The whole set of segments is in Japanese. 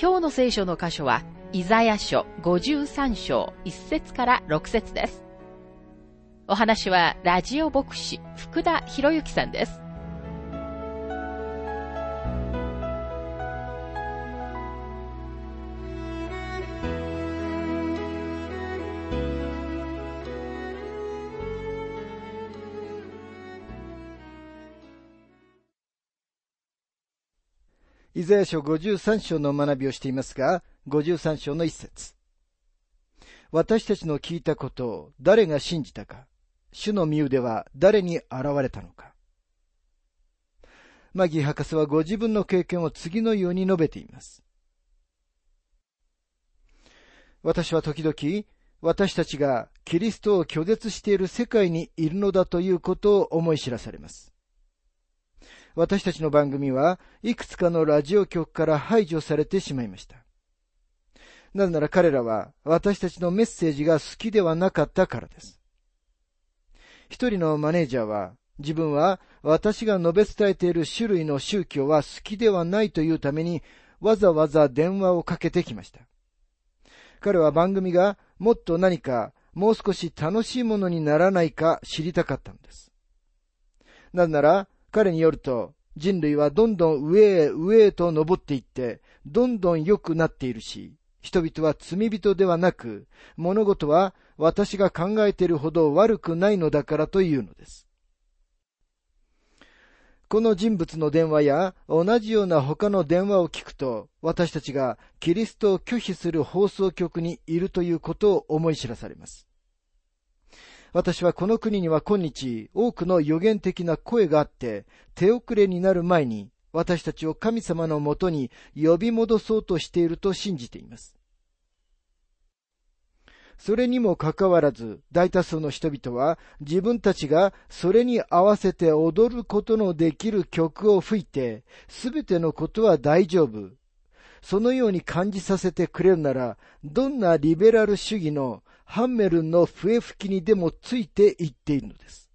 今日の聖書の箇所は、イザヤ書53章1節から6節です。お話は、ラジオ牧師、福田博之さんです。ザヤ書53章の学びをしていますが、53章の一節。私たちの聞いたことを誰が信じたか、主の身腕は誰に現れたのか。マギー博士はご自分の経験を次のように述べています。私は時々、私たちがキリストを拒絶している世界にいるのだということを思い知らされます。私たちの番組はいくつかのラジオ局から排除されてしまいました。なぜなら彼らは私たちのメッセージが好きではなかったからです。一人のマネージャーは自分は私が述べ伝えている種類の宗教は好きではないというためにわざわざ電話をかけてきました。彼は番組がもっと何かもう少し楽しいものにならないか知りたかったのです。なぜなら彼によると、人類はどんどん上へ上へと登っていって、どんどん良くなっているし、人々は罪人ではなく、物事は私が考えているほど悪くないのだからというのです。この人物の電話や同じような他の電話を聞くと、私たちがキリストを拒否する放送局にいるということを思い知らされます。私はこの国には今日多くの予言的な声があって、手遅れになる前に私たちを神様のもとに呼び戻そうとしていると信じています。それにもかかわらず、大多数の人々は自分たちがそれに合わせて踊ることのできる曲を吹いて、すべてのことは大丈夫。そのように感じさせてくれるなら、どんなリベラル主義のハンメルンの笛吹きにでもついていっているのです。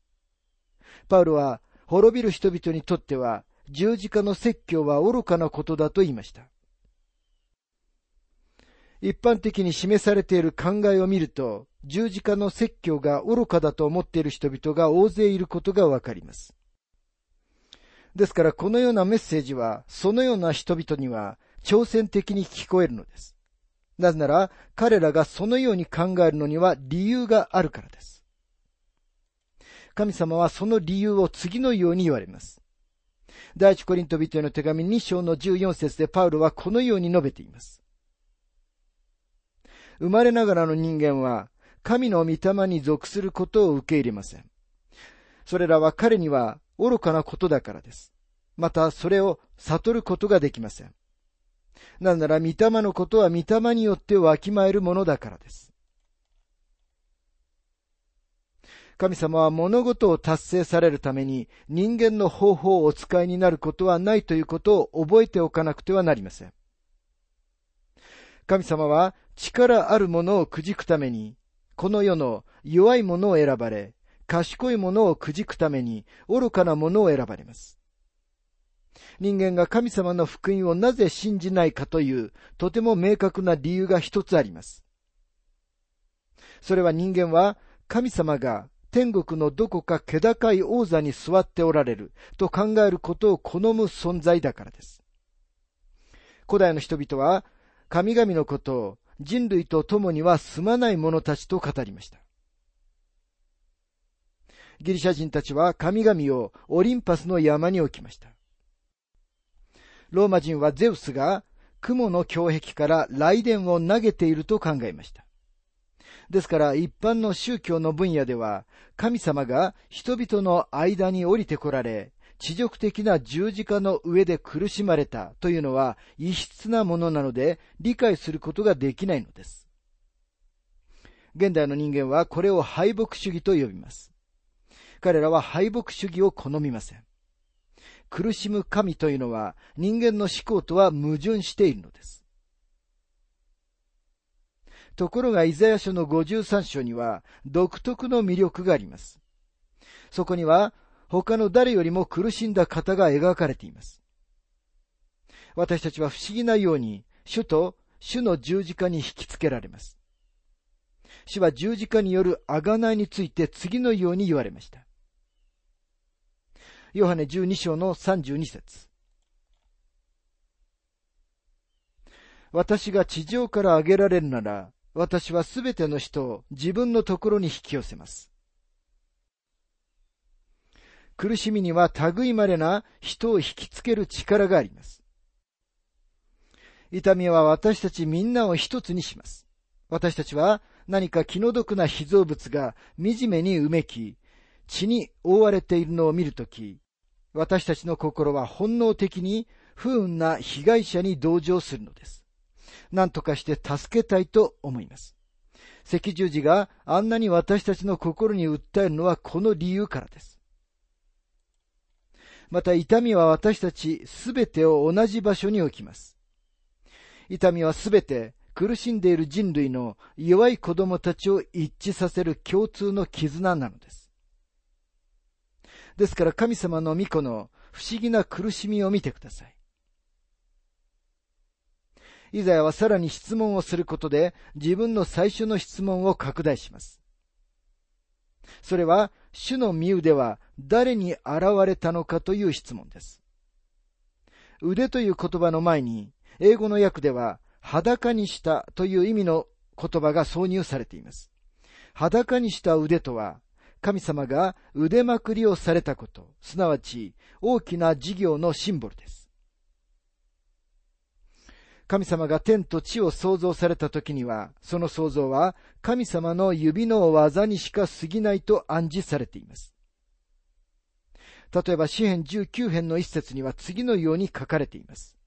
パウロは滅びる人々にとっては十字架の説教は愚かなことだと言いました。一般的に示されている考えを見ると、十字架の説教が愚かだと思っている人々が大勢いることがわかります。ですからこのようなメッセージは、そのような人々には挑戦的に聞こえるのです。なぜなら、彼らがそのように考えるのには理由があるからです。神様はその理由を次のように言われます。第一コリント人への手紙2章の14節でパウロはこのように述べています。生まれながらの人間は神の御霊に属することを受け入れません。それらは彼には愚かなことだからです。またそれを悟ることができません。なぜなら、御霊のことは御霊によってわきまえるものだからです。神様は物事を達成されるために人間の方法をお使いになることはないということを覚えておかなくてはなりません。神様は力あるものをくじくために、この世の弱いものを選ばれ、賢いものをくじくために愚かなものを選ばれます。人間が神様の福音をなぜ信じないかという、とても明確な理由が一つあります。それは人間は神様が天国のどこか気高い王座に座っておられると考えることを好む存在だからです。古代の人々は神々のことを人類と共には住まない者たちと語りました。ギリシャ人たちは神々をオリンパスの山に置きました。ローマ人はゼウスが雲の胸壁から雷電を投げていると考えました。ですから一般の宗教の分野では神様が人々の間に降りてこられ、地辱的な十字架の上で苦しまれたというのは異質なものなので理解することができないのです。現代の人間はこれを敗北主義と呼びます。彼らは敗北主義を好みません。苦しむ神というのは人間の思考とは矛盾しているのです。ところがイザヤ書の53章には独特の魅力があります。そこには他の誰よりも苦しんだ方が描かれています。私たちは不思議なように主と主の十字架に引きつけられます。主は十字架による贖いについて次のように言われました。ヨハネ12章の32節私が地上から上げられるなら、私はすべての人を自分のところに引き寄せます。苦しみには類まれな人を引きつける力があります。痛みは私たちみんなを一つにします。私たちは何か気の毒な被造物が惨めにうめき、血に覆われているのを見るとき、私たちの心は本能的に不運な被害者に同情するのです。何とかして助けたいと思います。赤十字があんなに私たちの心に訴えるのはこの理由からです。また痛みは私たちすべてを同じ場所に置きます。痛みはすべて苦しんでいる人類の弱い子供たちを一致させる共通の絆なのです。ですから神様の御子の不思議な苦しみを見てください。イザヤはさらに質問をすることで自分の最初の質問を拡大します。それは、主の身腕は誰に現れたのかという質問です。腕という言葉の前に、英語の訳では、裸にしたという意味の言葉が挿入されています。裸にした腕とは、神様が腕まくりをされたこと、すなわち大きな事業のシンボルです。神様が天と地を創造された時には、その創造は神様の指の技にしか過ぎないと暗示されています。例えば、詩編19編の一節には次のように書かれています。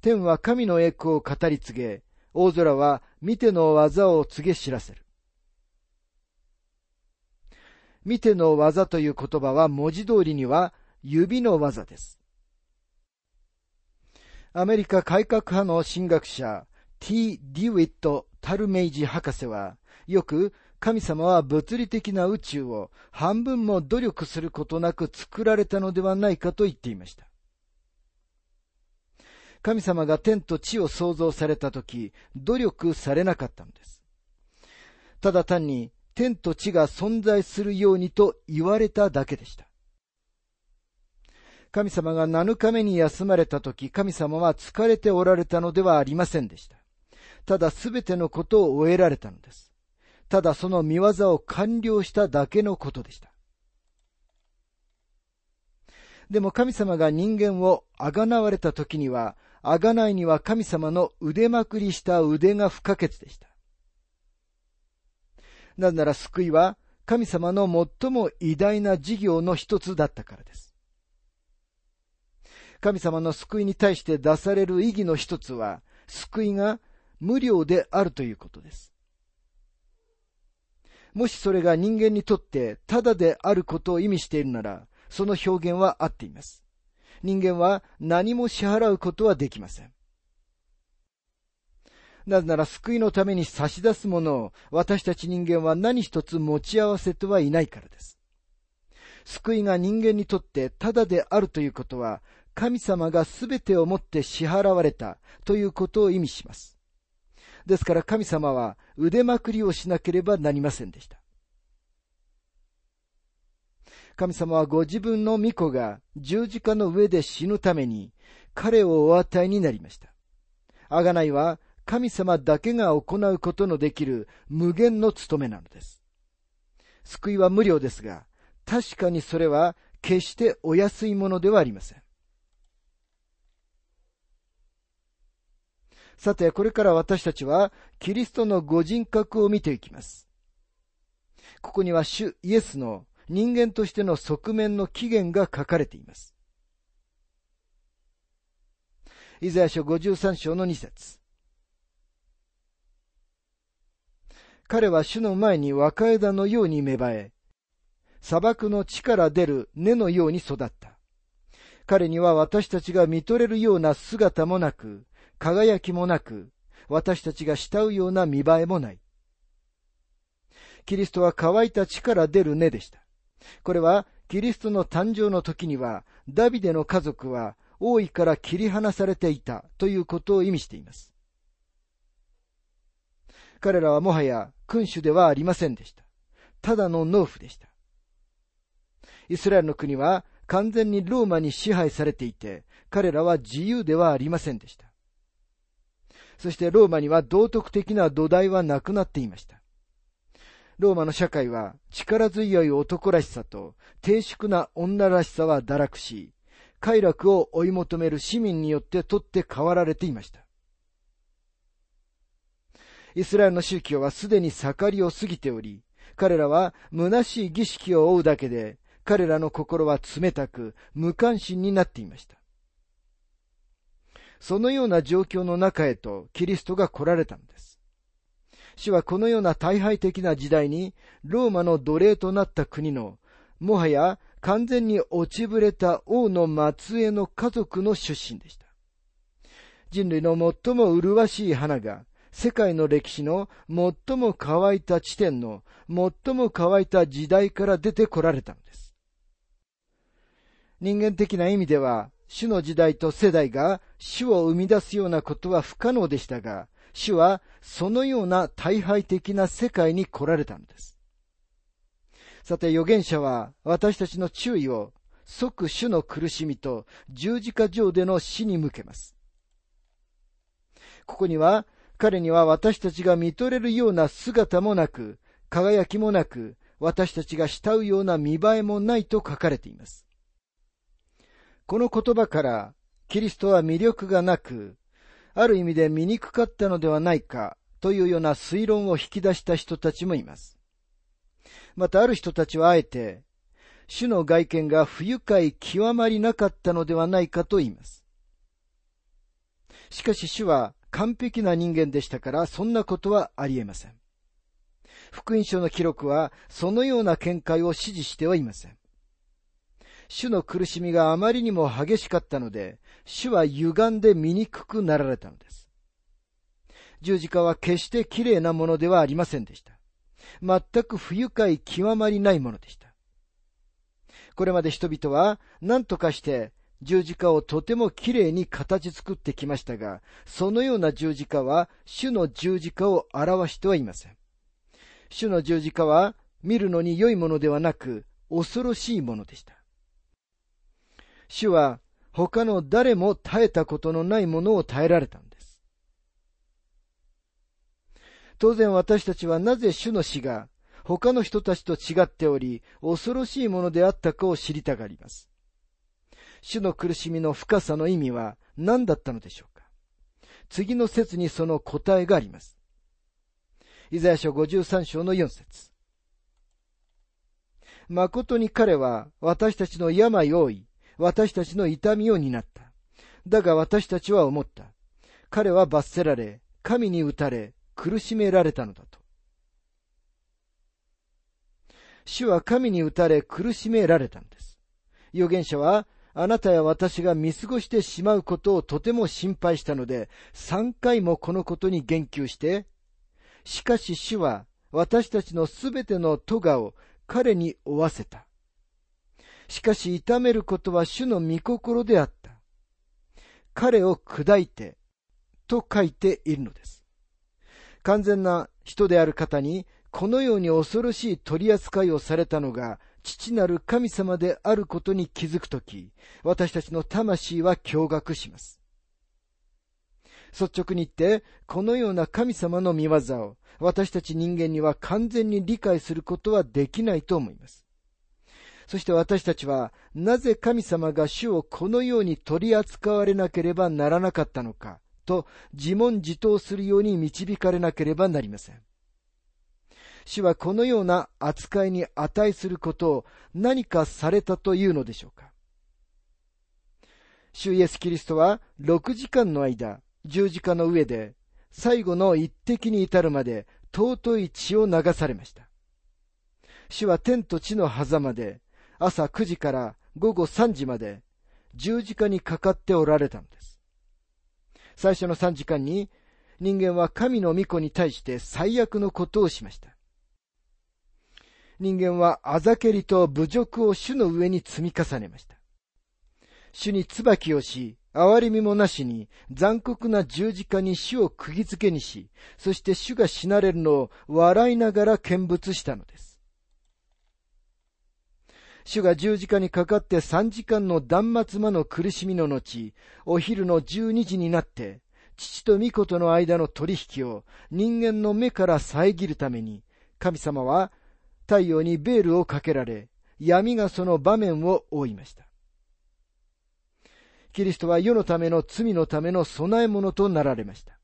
天は神の栄光を語り継げ、大空は見ての技を告げ知らせる。見ての技という言葉は文字通りには指の技です。アメリカ改革派の神学者 T. ディウィット・タルメイジ博士はよく神様は物理的な宇宙を半分も努力することなく作られたのではないかと言っていました。神様が天と地を創造されたとき、努力されなかったのです。ただ単に天と地が存在するようにと言われただけでした。神様が7日目に休まれた時、神様は疲れておられたのではありませんでした。ただすべてのことを終えられたのです。ただその見業を完了しただけのことでした。でも神様が人間をあがなわれた時には、あがないには神様の腕まくりした腕が不可欠でした。なぜなら救いは神様の最も偉大な事業の一つだったからです。神様の救いに対して出される意義の一つは、救いが無料であるということです。もしそれが人間にとってただであることを意味しているなら、その表現は合っています。人間は何も支払うことはできません。なぜなら救いのために差し出すものを私たち人間は何一つ持ち合わせてはいないからです。救いが人間にとってただであるということは、神様が全てをもって支払われたということを意味します。ですから神様は腕まくりをしなければなりませんでした。神様はご自分の御子が十字架の上で死ぬために彼をお与えになりました。あがないは神様だけが行うことのできる無限の務めなのです。救いは無料ですが、確かにそれは決してお安いものではありません。さて、これから私たちはキリストのご人格を見ていきます。ここには主イエスの人間としての側面の起源が書かれています。イザヤ書53章の2節彼は主の前に若枝のように芽生え、砂漠の地から出る根のように育った。彼には私たちが見とれるような姿もなく、輝きもなく、私たちが慕うような見栄えもない。キリストは乾いた地から出る根でした。これは、キリストの誕生の時には、ダビデの家族は王位から切り離されていたということを意味しています。彼らはもはや君主ではありませんでした。ただの農夫でした。イスラエルの国は完全にローマに支配されていて、彼らは自由ではありませんでした。そしてローマには道徳的な土台はなくなっていました。ローマの社会は力強い男らしさと低粛な女らしさは堕落し、快楽を追い求める市民によって取って代わられていました。イスラエルの宗教はすでに盛りを過ぎており、彼らは虚しい儀式を追うだけで、彼らの心は冷たく無関心になっていました。そのような状況の中へとキリストが来られたのです。主はこのような大敗的な時代に、ローマの奴隷となった国の、もはや完全に落ちぶれた王の末裔の家族の出身でした。人類の最も麗しい花が世界の歴史の最も乾いた地点の最も乾いた時代から出てこられたのです。人間的な意味では、主の時代と世代が主を生み出すようなことは不可能でしたが、主はそのような大敗的な世界に来られたのです。さて預言者は私たちの注意を即主の苦しみと十字架上での死に向けます。ここには彼には私たちが見とれるような姿もなく、輝きもなく、私たちが慕うような見栄えもないと書かれています。この言葉から、キリストは魅力がなく、ある意味で醜かったのではないかというような推論を引き出した人たちもいます。またある人たちはあえて、主の外見が不愉快極まりなかったのではないかと言います。しかし主は完璧な人間でしたからそんなことはありえません。福音書の記録はそのような見解を支持してはいません。主の苦しみがあまりにも激しかったので、主は歪んで醜くなられたのです。十字架は決して綺麗なものではありませんでした。全く不愉快極まりないものでした。これまで人々は何とかして十字架をとてもきれいに形作ってきましたが、そのような十字架は主の十字架を表してはいません。主の十字架は見るのに良いものではなく恐ろしいものでした。主は他の誰も耐えたことのないものを耐えられたんです。当然私たちはなぜ主の死が他の人たちと違っており、恐ろしいものであったかを知りたがります。主の苦しみの深さの意味は何だったのでしょうか？次の説にその答えがあります。イザヤ書53章の4節誠に彼は私たちの病を負い、私たちの痛みを担った。だが私たちは思った。彼は罰せられ、神に打たれ、苦しめられたのだと。主は神に打たれ苦しめられたんです。預言者は、あなたや私が見過ごしてしまうことをとても心配したので、三回もこのことに言及して、しかし主は私たちのすべての咎を彼に負わせた。しかし痛めることは主の御心であった。彼を砕いて、と書いているのです。完全な人である方に、このように恐ろしい取り扱いをされたのが、父なる神様であることに気づくとき、私たちの魂は驚愕します。率直に言って、このような神様の見業を私たち人間には完全に理解することはできないと思います。そして私たちは、なぜ神様が主をこのように取り扱われなければならなかったのか、と自問自答するように導かれなければなりません。主はこのような扱いに値することを何かされたというのでしょうか主イエス・キリストは6時間の間、十字架の上で最後の一滴に至るまで尊い血を流されました。主は天と地の狭間で朝9時から午後3時まで十字架にかかっておられたのです。最初の3時間に人間は神の御子に対して最悪のことをしました。人間はあざけりと侮辱を主の上に積み重ねました。主に椿をし、憐れみもなしに残酷な十字架に主を釘付けにし、そして主が死なれるのを笑いながら見物したのです。主が十字架にかかって三時間の断末魔の苦しみの後、お昼の十二時になって、父と御子との間の取引を人間の目から遮るために、神様は太陽にベールをかけられ、闇がその場面を覆いました。キリストは世のための罪のための備え物となられました。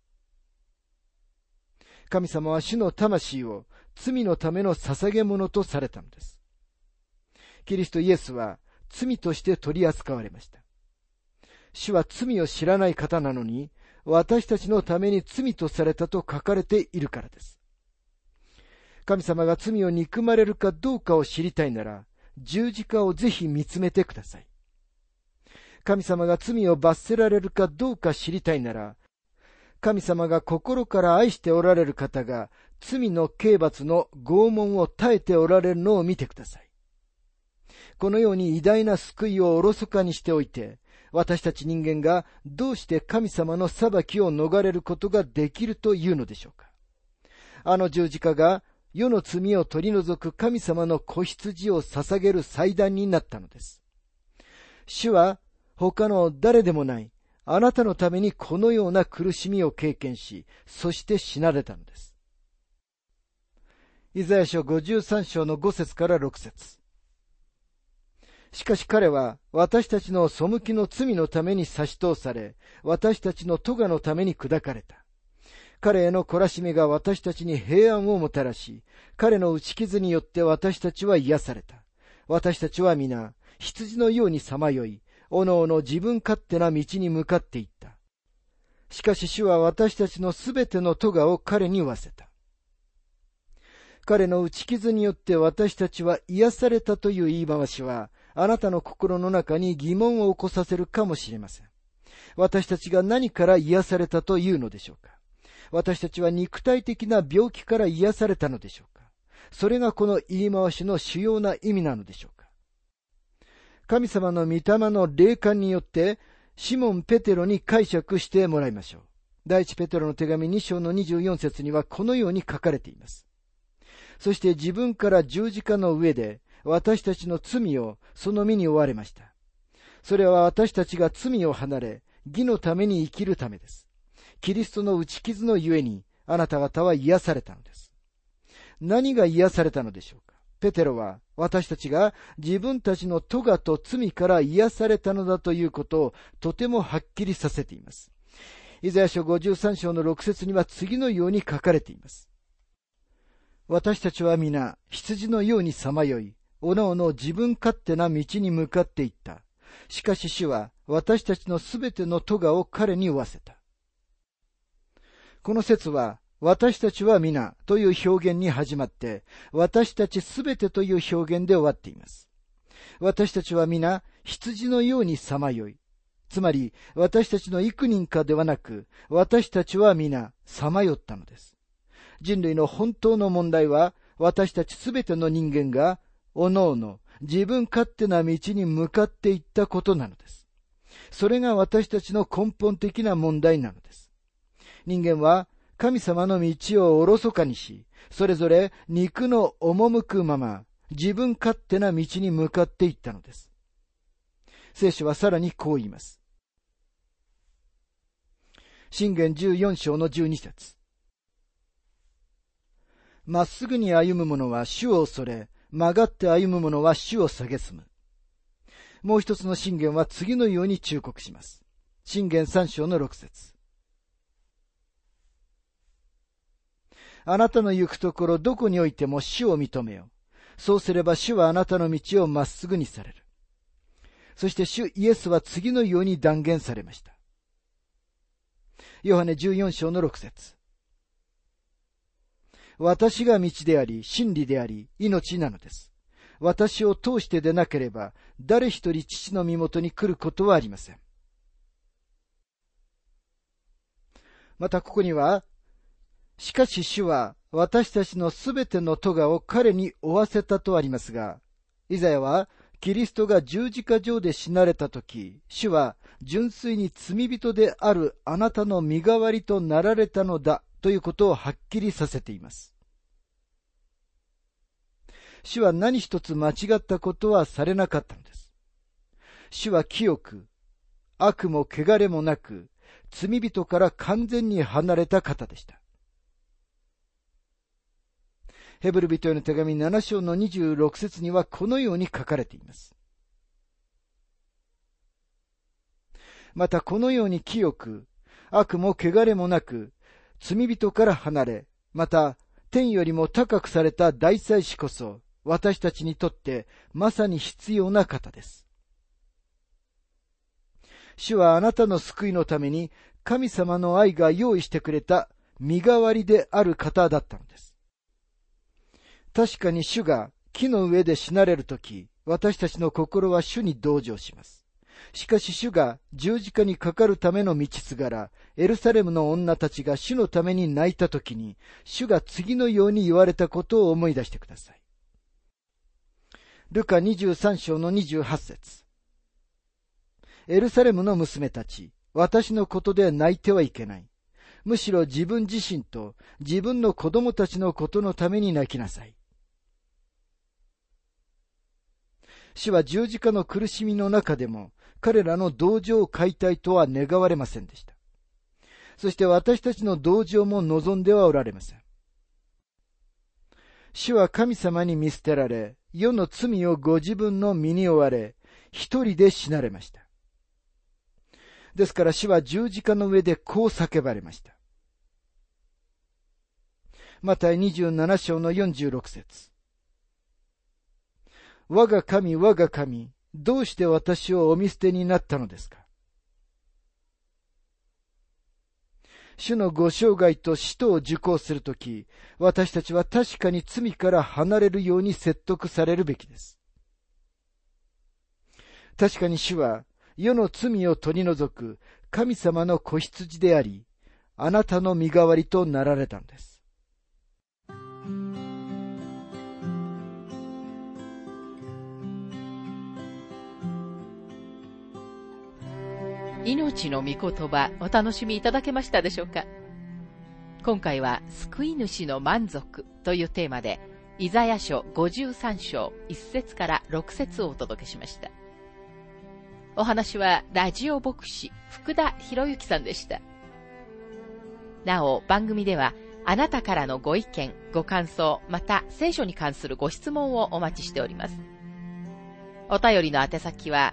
神様は主の魂を罪のための捧げ物とされたのです。キリストイエスは罪として取り扱われました。主は罪を知らない方なのに、私たちのために罪とされたと書かれているからです。神様が罪を憎まれるかどうかを知りたいなら、十字架をぜひ見つめてください。神様が罪を罰せられるかどうか知りたいなら、神様が心から愛しておられる方が罪の刑罰の拷問を耐えておられるのを見てください。このように偉大な救いをおろそかにしておいて、私たち人間がどうして神様の裁きを逃れることができるというのでしょうか。あの十字架が世の罪を取り除く神様の子羊を捧げる祭壇になったのです。主は他の誰でもない、あなたのためにこのような苦しみを経験し、そして死なれたのです。イザヤ書53章の5節から6節しかし彼は私たちの背きの罪のために差し通され、私たちの咎のために砕かれた。彼への懲らしめが私たちに平安をもたらし、彼の打ち傷によって私たちは癒された。私たちは皆、羊のようにさまよい、おのおの自分勝手な道に向かっていった。しかし主は私たちのすべての咎を彼に負わせた。彼の打ち傷によって私たちは癒されたという言い回しは、あなたの心の中に疑問を起こさせるかもしれません。私たちが何から癒されたというのでしょうか私たちは肉体的な病気から癒されたのでしょうか？それがこの言い回しの主要な意味なのでしょうか？神様の御霊の霊感によって、シモン・ペテロに解釈してもらいましょう。第一ペテロの手紙2章の24節にはこのように書かれています。そして自分から十字架の上で私たちの罪をその身に追われました。それは私たちが罪を離れ、義のために生きるためです。キリストの打ち傷のゆえに、あなた方は癒されたのです。何が癒されたのでしょうか？ペテロは私たちが自分たちの咎と罪から癒されたのだということをとてもはっきりさせています。イザヤ書53章の6節には次のように書かれています。私たちは皆羊のようにさまよい、おのおの自分勝手な道に向かっていった。しかし主は私たちのすべての咎を彼に負わせた。この説は私たちは皆という表現に始まって、私たちすべてという表現で終わっています。私たちは皆羊のようにさまよい。つまり、私たちの幾人かではなく、私たちは皆さまよったのです。人類の本当の問題は、私たちすべての人間が、おのおの自分勝手な道に向かっていったことなのです。それが私たちの根本的な問題なのです。人間は神様の道をおろそかにし、それぞれ肉の赴くまま、自分勝手な道に向かっていったのです。聖書はさらにこう言います。信玄14章の12節まっすぐに歩む者は主を恐れ、曲がって歩む者は主を蔑む。もう一つの信玄は次のように忠告します。信玄3章の6節あなたの行くところどこにおいても主を認めよ。そうすれば主はあなたの道をまっすぐにされる。そして主イエスは次のように断言されました。ヨハネ14章の6節私が道であり、真理であり、命なのです。私を通してでなければ、誰一人父の身元に来ることはありません。またここには、しかし主は私たちのすべての咎を彼に負わせたとありますが、イザヤはキリストが十字架上で死なれたとき、主は純粋に罪人であるあなたの身代わりとなられたのだということをはっきりさせています。主は何一つ間違ったことはされなかったのです。主は清く、悪も汚れもなく、罪人から完全に離れた方でした。ヘブル人への手紙7章の26節にはこのように書かれています。またこのように清く、悪も汚れもなく、罪人から離れ、また天よりも高くされた大祭司こそ、私たちにとってまさに必要な方です。主はあなたの救いのために神様の愛が用意してくれた身代わりである方だったのです。確かに主が木の上で死なれるとき、私たちの心は主に同情します。しかし主が十字架にかかるための道すがら、エルサレムの女たちが主のために泣いたときに、主が次のように言われたことを思い出してください。ルカ23章の28節エルサレムの娘たち、私のことで泣いてはいけない。むしろ自分自身と自分の子供たちのことのために泣きなさい。主は十字架の苦しみの中でも彼らの同情解体とは願われませんでした。そして私たちの同情も望んではおられません。主は神様に見捨てられ、世の罪をご自分の身に追われ、一人で死なれました。ですから主は十字架の上でこう叫ばれました。また27章の46節我が神、我が神、どうして私をお見捨てになったのですか？主のご生涯と使徒を受講するとき、私たちは確かに罪から離れるように説得されるべきです。確かに主は世の罪を取り除く神様の子羊であり、あなたの身代わりとなられたのです。命の御言葉お楽しみいただけましたでしょうか？今回は救い主の満足というテーマで、イザヤ書53章1節から6節をお届けしました。お話はラジオ牧師福田博之さんでした。なお、番組ではあなたからのご意見、ご感想、また聖書に関するご質問をお待ちしております。お便りの宛先は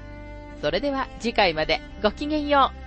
それでは次回までごきげんよう。